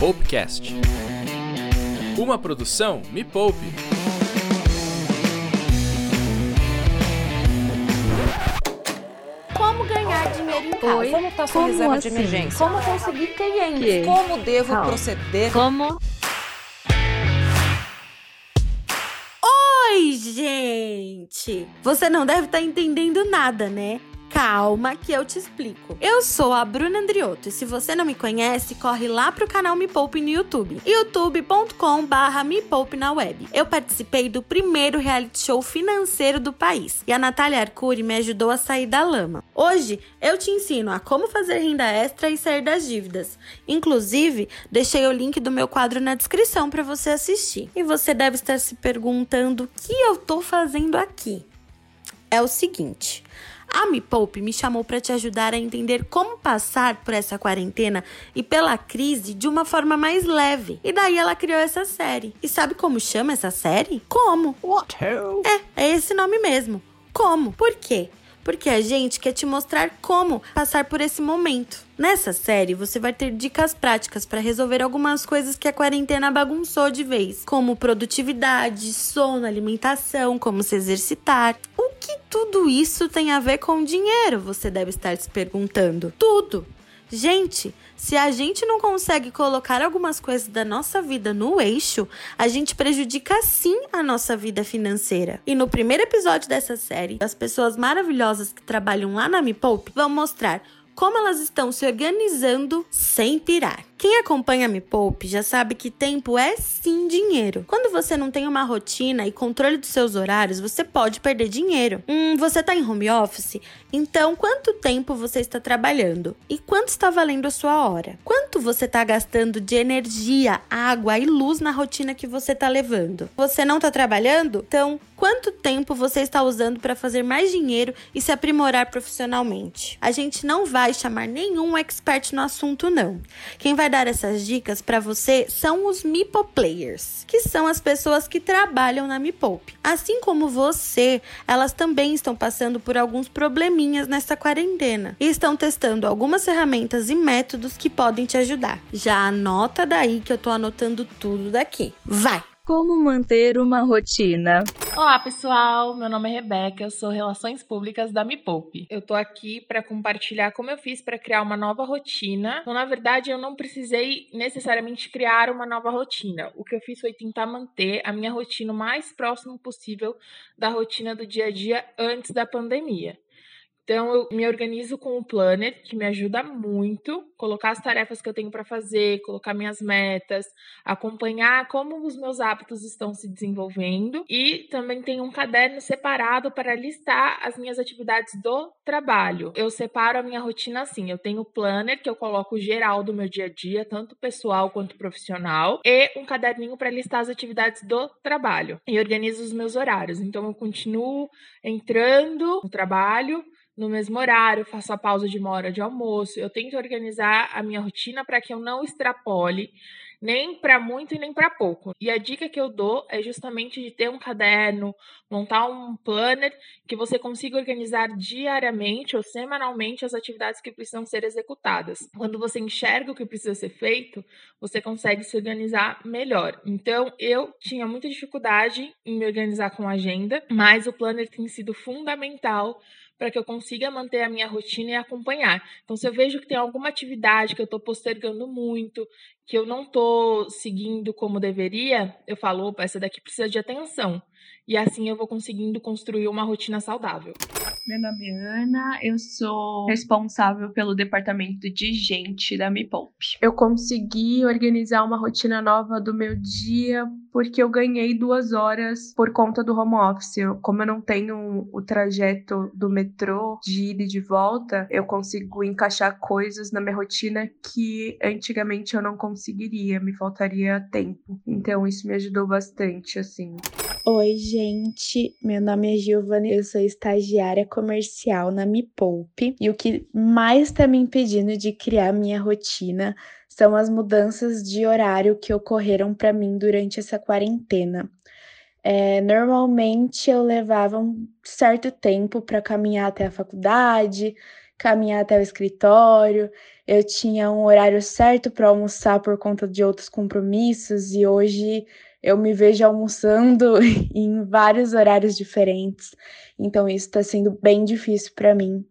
Poupecast. Uma produção Me Poupe. Como ganhar dinheiro em casa? Oi? Como está sua Como reserva assim? de emergência? Como conseguir clientes? Que? Como devo Calma. proceder? Como? Oi, gente! Você não deve estar entendendo nada, né? Calma que eu te explico. Eu sou a Bruna Andriotto e se você não me conhece, corre lá pro canal Me Poupe no YouTube. youtube.com Me Poupe na web. Eu participei do primeiro reality show financeiro do país e a Natália Arcuri me ajudou a sair da lama. Hoje, eu te ensino a como fazer renda extra e sair das dívidas. Inclusive, deixei o link do meu quadro na descrição para você assistir. E você deve estar se perguntando o que eu tô fazendo aqui. É o seguinte, a Me Poupe me chamou para te ajudar a entender como passar por essa quarentena e pela crise de uma forma mais leve. E daí ela criou essa série. E sabe como chama essa série? Como? What? É, é esse nome mesmo. Como? Por quê? Porque a gente quer te mostrar como passar por esse momento. Nessa série, você vai ter dicas práticas para resolver algumas coisas que a quarentena bagunçou de vez, como produtividade, sono, alimentação, como se exercitar. O que tudo isso tem a ver com dinheiro? Você deve estar se perguntando. Tudo! Gente, se a gente não consegue colocar algumas coisas da nossa vida no eixo, a gente prejudica sim a nossa vida financeira. E no primeiro episódio dessa série, as pessoas maravilhosas que trabalham lá na Me Poupe vão mostrar como elas estão se organizando sem pirar. Quem acompanha Me Poupe já sabe que tempo é sim dinheiro. Quando você não tem uma rotina e controle dos seus horários, você pode perder dinheiro. Hum, você tá em home office? Então, quanto tempo você está trabalhando? E quanto está valendo a sua hora? Quanto você está gastando de energia, água e luz na rotina que você está levando? Você não está trabalhando? Então, quanto tempo você está usando para fazer mais dinheiro e se aprimorar profissionalmente? A gente não vai chamar nenhum expert no assunto, não. Quem vai dar essas dicas para você são os Mipo Players, que são as pessoas que trabalham na Me Poupe. Assim como você, elas também estão passando por alguns probleminhas nessa quarentena e estão testando algumas ferramentas e métodos que podem te ajudar. Já anota daí que eu tô anotando tudo daqui. Vai! Como manter uma rotina? Olá, pessoal. Meu nome é Rebeca, eu sou Relações Públicas da Me Poupe. Eu tô aqui para compartilhar como eu fiz para criar uma nova rotina. Então, na verdade, eu não precisei necessariamente criar uma nova rotina. O que eu fiz foi tentar manter a minha rotina o mais próximo possível da rotina do dia a dia antes da pandemia. Então, eu me organizo com o planner, que me ajuda muito, colocar as tarefas que eu tenho para fazer, colocar minhas metas, acompanhar como os meus hábitos estão se desenvolvendo e também tenho um caderno separado para listar as minhas atividades do trabalho. Eu separo a minha rotina assim, eu tenho o planner que eu coloco geral do meu dia a dia, tanto pessoal quanto profissional, e um caderninho para listar as atividades do trabalho e organizo os meus horários. Então, eu continuo entrando no trabalho no mesmo horário, faço a pausa de uma hora de almoço. Eu tento organizar a minha rotina para que eu não extrapole nem para muito e nem para pouco. E a dica que eu dou é justamente de ter um caderno, montar um planner que você consiga organizar diariamente ou semanalmente as atividades que precisam ser executadas. Quando você enxerga o que precisa ser feito, você consegue se organizar melhor. Então, eu tinha muita dificuldade em me organizar com a agenda, mas o planner tem sido fundamental para que eu consiga manter a minha rotina e acompanhar. Então, se eu vejo que tem alguma atividade que eu estou postergando muito, que eu não estou seguindo como deveria, eu falo, opa, essa daqui precisa de atenção. E assim eu vou conseguindo construir uma rotina saudável. Meu nome é Ana, eu sou responsável pelo departamento de gente da Me Poupe. Eu consegui organizar uma rotina nova do meu dia porque eu ganhei duas horas por conta do home office. Como eu não tenho o trajeto do metrô de ida e de volta, eu consigo encaixar coisas na minha rotina que antigamente eu não conseguiria, me faltaria tempo. Então isso me ajudou bastante, assim. Oi, gente. Meu nome é Giovana, eu sou estagiária comercial na Me Poupe. E o que mais está me impedindo de criar minha rotina são as mudanças de horário que ocorreram para mim durante essa quarentena. É, normalmente eu levava um certo tempo para caminhar até a faculdade, caminhar até o escritório, eu tinha um horário certo para almoçar por conta de outros compromissos e hoje eu me vejo almoçando em vários horários diferentes. Então isso está sendo bem difícil para mim.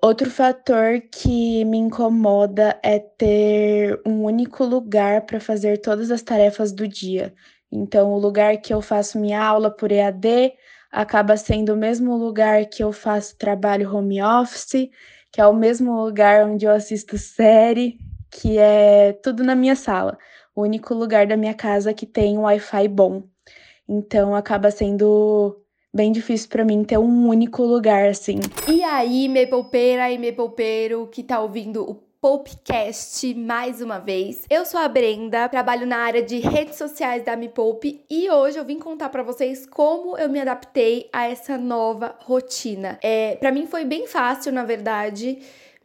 Outro fator que me incomoda é ter um único lugar para fazer todas as tarefas do dia. Então, o lugar que eu faço minha aula por EAD acaba sendo o mesmo lugar que eu faço trabalho home office, que é o mesmo lugar onde eu assisto série, que é tudo na minha sala. O único lugar da minha casa que tem um Wi-Fi bom. Então, acaba sendo bem difícil para mim ter um único lugar assim. E aí, Maplepeira e Maplepeiro que tá ouvindo o Popcast mais uma vez. Eu sou a Brenda, trabalho na área de redes sociais da Me Poupe e hoje eu vim contar para vocês como eu me adaptei a essa nova rotina. É, para mim foi bem fácil, na verdade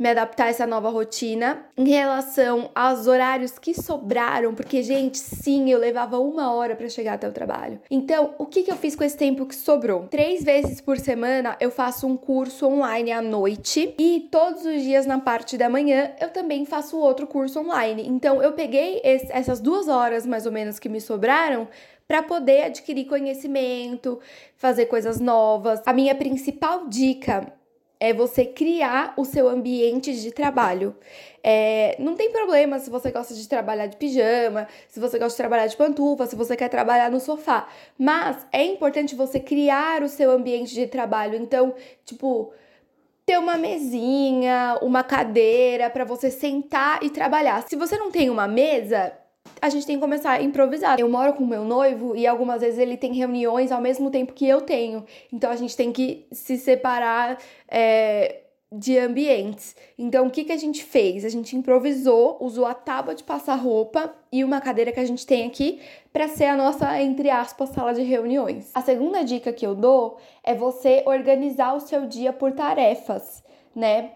me adaptar a essa nova rotina. Em relação aos horários que sobraram, porque, gente, sim, eu levava uma hora para chegar até o trabalho. Então, o que, que eu fiz com esse tempo que sobrou? Três vezes por semana eu faço um curso online à noite e todos os dias na parte da manhã eu também faço outro curso online. Então, eu peguei esse, essas duas horas mais ou menos que me sobraram para poder adquirir conhecimento, fazer coisas novas. A minha principal dica é você criar o seu ambiente de trabalho. É, não tem problema se você gosta de trabalhar de pijama, se você gosta de trabalhar de pantufa, se você quer trabalhar no sofá. Mas é importante você criar o seu ambiente de trabalho. Então, tipo, ter uma mesinha, uma cadeira para você sentar e trabalhar. Se você não tem uma mesa, a gente tem que começar a improvisar. Eu moro com meu noivo e algumas vezes ele tem reuniões ao mesmo tempo que eu tenho. Então a gente tem que se separar é, de ambientes. Então o que, que a gente fez? A gente improvisou, usou a tábua de passar roupa e uma cadeira que a gente tem aqui para ser a nossa, entre aspas, sala de reuniões. A segunda dica que eu dou é você organizar o seu dia por tarefas, né?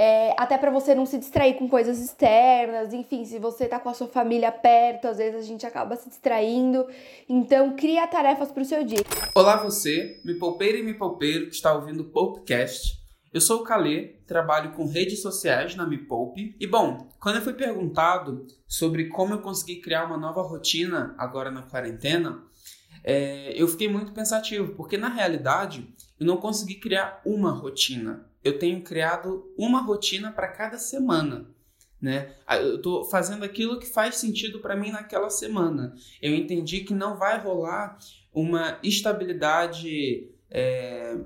É, até para você não se distrair com coisas externas, enfim, se você tá com a sua família perto, às vezes a gente acaba se distraindo. Então, cria tarefas para o seu dia. Olá você, me poupeiro e me poupeiro que está ouvindo o Popecast. Eu sou o Calê, trabalho com redes sociais na Me Poupe. E bom, quando eu fui perguntado sobre como eu consegui criar uma nova rotina agora na quarentena, é, eu fiquei muito pensativo, porque na realidade eu não consegui criar uma rotina eu tenho criado uma rotina para cada semana. Né? Ah, eu estou fazendo aquilo que faz sentido para mim naquela semana. Eu entendi que não vai rolar uma estabilidade é,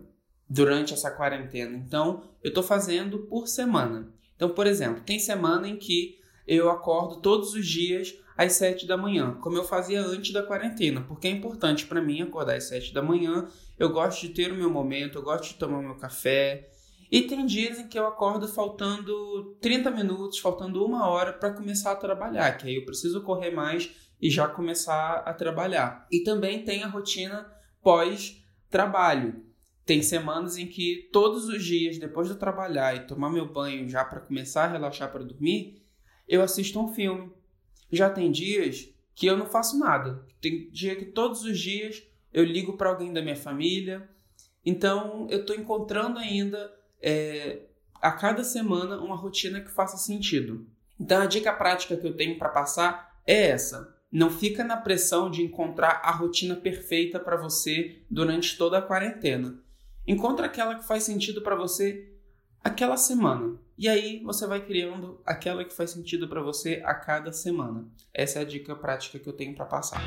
durante essa quarentena. Então, eu estou fazendo por semana. Então, por exemplo, tem semana em que eu acordo todos os dias às 7 da manhã, como eu fazia antes da quarentena, porque é importante para mim acordar às 7 da manhã. Eu gosto de ter o meu momento, eu gosto de tomar meu café, e tem dias em que eu acordo faltando 30 minutos, faltando uma hora para começar a trabalhar, que aí eu preciso correr mais e já começar a trabalhar. E também tem a rotina pós-trabalho. Tem semanas em que todos os dias, depois de trabalhar e tomar meu banho já para começar a relaxar para dormir, eu assisto um filme. Já tem dias que eu não faço nada. Tem dia que todos os dias eu ligo para alguém da minha família. Então eu estou encontrando ainda é, a cada semana uma rotina que faça sentido. Então a dica prática que eu tenho para passar é essa. Não fica na pressão de encontrar a rotina perfeita para você durante toda a quarentena. Encontra aquela que faz sentido para você aquela semana. E aí você vai criando aquela que faz sentido para você a cada semana. Essa é a dica prática que eu tenho para passar.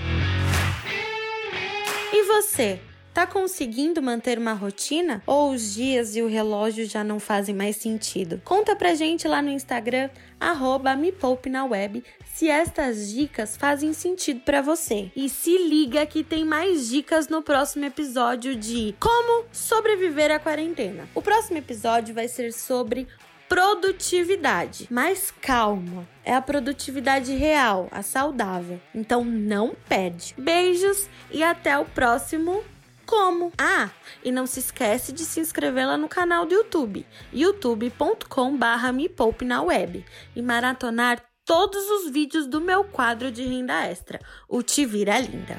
E você? Tá conseguindo manter uma rotina? Ou os dias e o relógio já não fazem mais sentido? Conta pra gente lá no Instagram, arroba me poupe na web, se estas dicas fazem sentido para você. E se liga que tem mais dicas no próximo episódio de Como Sobreviver à Quarentena. O próximo episódio vai ser sobre produtividade. Mas calma, é a produtividade real, a saudável. Então não perde. Beijos e até o próximo como? Ah, e não se esquece de se inscrever lá no canal do YouTube, youtube.com/barra me na web e maratonar todos os vídeos do meu quadro de renda extra, o Te Vira Linda.